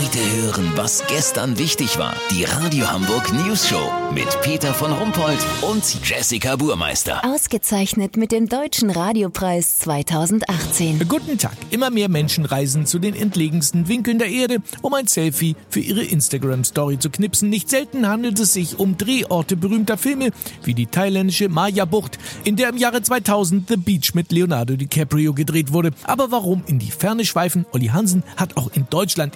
Heute hören, was gestern wichtig war. Die Radio Hamburg News Show mit Peter von Rumpold und Jessica Burmeister. Ausgezeichnet mit dem Deutschen Radiopreis 2018. Guten Tag. Immer mehr Menschen reisen zu den entlegensten Winkeln der Erde, um ein Selfie für ihre Instagram-Story zu knipsen. Nicht selten handelt es sich um Drehorte berühmter Filme, wie die thailändische Maya-Bucht, in der im Jahre 2000 The Beach mit Leonardo DiCaprio gedreht wurde. Aber warum in die Ferne schweifen? Olli Hansen hat auch in Deutschland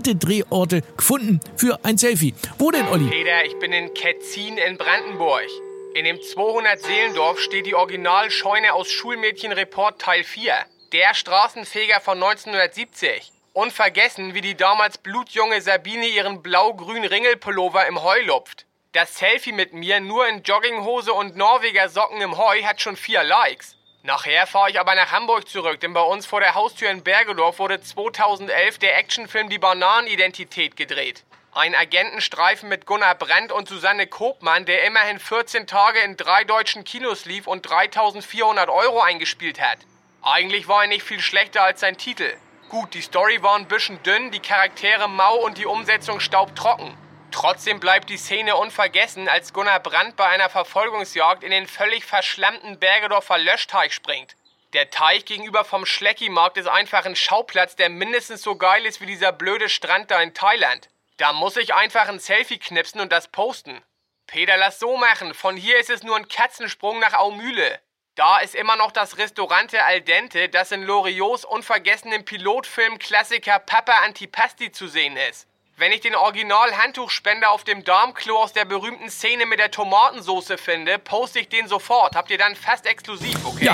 interessante Drehorte gefunden für ein Selfie. Wo denn, Olli? Peter, ich bin in Ketzin in Brandenburg. In dem 200-Seelendorf steht die Originalscheune aus Schulmädchenreport Teil 4. Der Straßenfeger von 1970. Unvergessen, wie die damals blutjunge Sabine ihren blau-grünen Ringelpullover im Heu lupft. Das Selfie mit mir nur in Jogginghose und Norweger Socken im Heu hat schon vier Likes. Nachher fahre ich aber nach Hamburg zurück, denn bei uns vor der Haustür in Bergedorf wurde 2011 der Actionfilm Die Bananenidentität gedreht. Ein Agentenstreifen mit Gunnar Brandt und Susanne Kopmann, der immerhin 14 Tage in drei deutschen Kinos lief und 3400 Euro eingespielt hat. Eigentlich war er nicht viel schlechter als sein Titel. Gut, die Story war ein bisschen dünn, die Charaktere mau und die Umsetzung staubtrocken. Trotzdem bleibt die Szene unvergessen, als Gunnar Brandt bei einer Verfolgungsjagd in den völlig verschlammten Bergedorfer Löschteich springt. Der Teich gegenüber vom Schlecki-Markt ist einfach ein Schauplatz, der mindestens so geil ist wie dieser blöde Strand da in Thailand. Da muss ich einfach ein Selfie knipsen und das posten. Peter, lass so machen. Von hier ist es nur ein Katzensprung nach Aumühle. Da ist immer noch das Restaurante Al Dente, das in Loriots unvergessenen Pilotfilm Klassiker Papa Antipasti zu sehen ist. Wenn ich den Original-Handtuchspender auf dem Darmklo aus der berühmten Szene mit der Tomatensoße finde, poste ich den sofort. Habt ihr dann fast exklusiv, okay? Ja,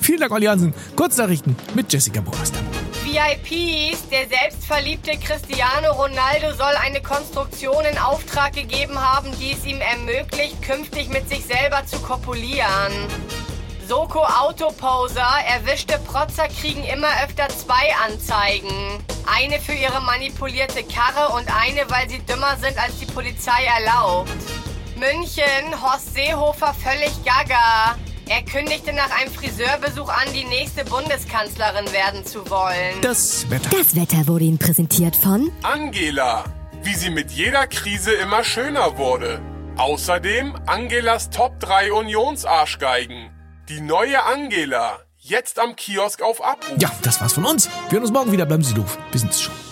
vielen Dank, Olli Hansen. Kurznachrichten mit Jessica Burmeister. VIPs, der selbstverliebte Cristiano Ronaldo soll eine Konstruktion in Auftrag gegeben haben, die es ihm ermöglicht, künftig mit sich selber zu kopulieren. Soko Autoposer, erwischte Protzer kriegen immer öfter zwei Anzeigen. Eine für ihre manipulierte Karre und eine, weil sie dümmer sind, als die Polizei erlaubt. München, Horst Seehofer völlig gaga. Er kündigte nach einem Friseurbesuch an, die nächste Bundeskanzlerin werden zu wollen. Das Wetter. Das Wetter wurde Ihnen präsentiert von Angela, wie sie mit jeder Krise immer schöner wurde. Außerdem Angelas Top 3 Unionsarschgeigen. Die neue Angela. Jetzt am Kiosk auf Abruf. Ja, das war's von uns. Wir hören uns morgen wieder. Bleiben Sie doof. Wir sind's schon.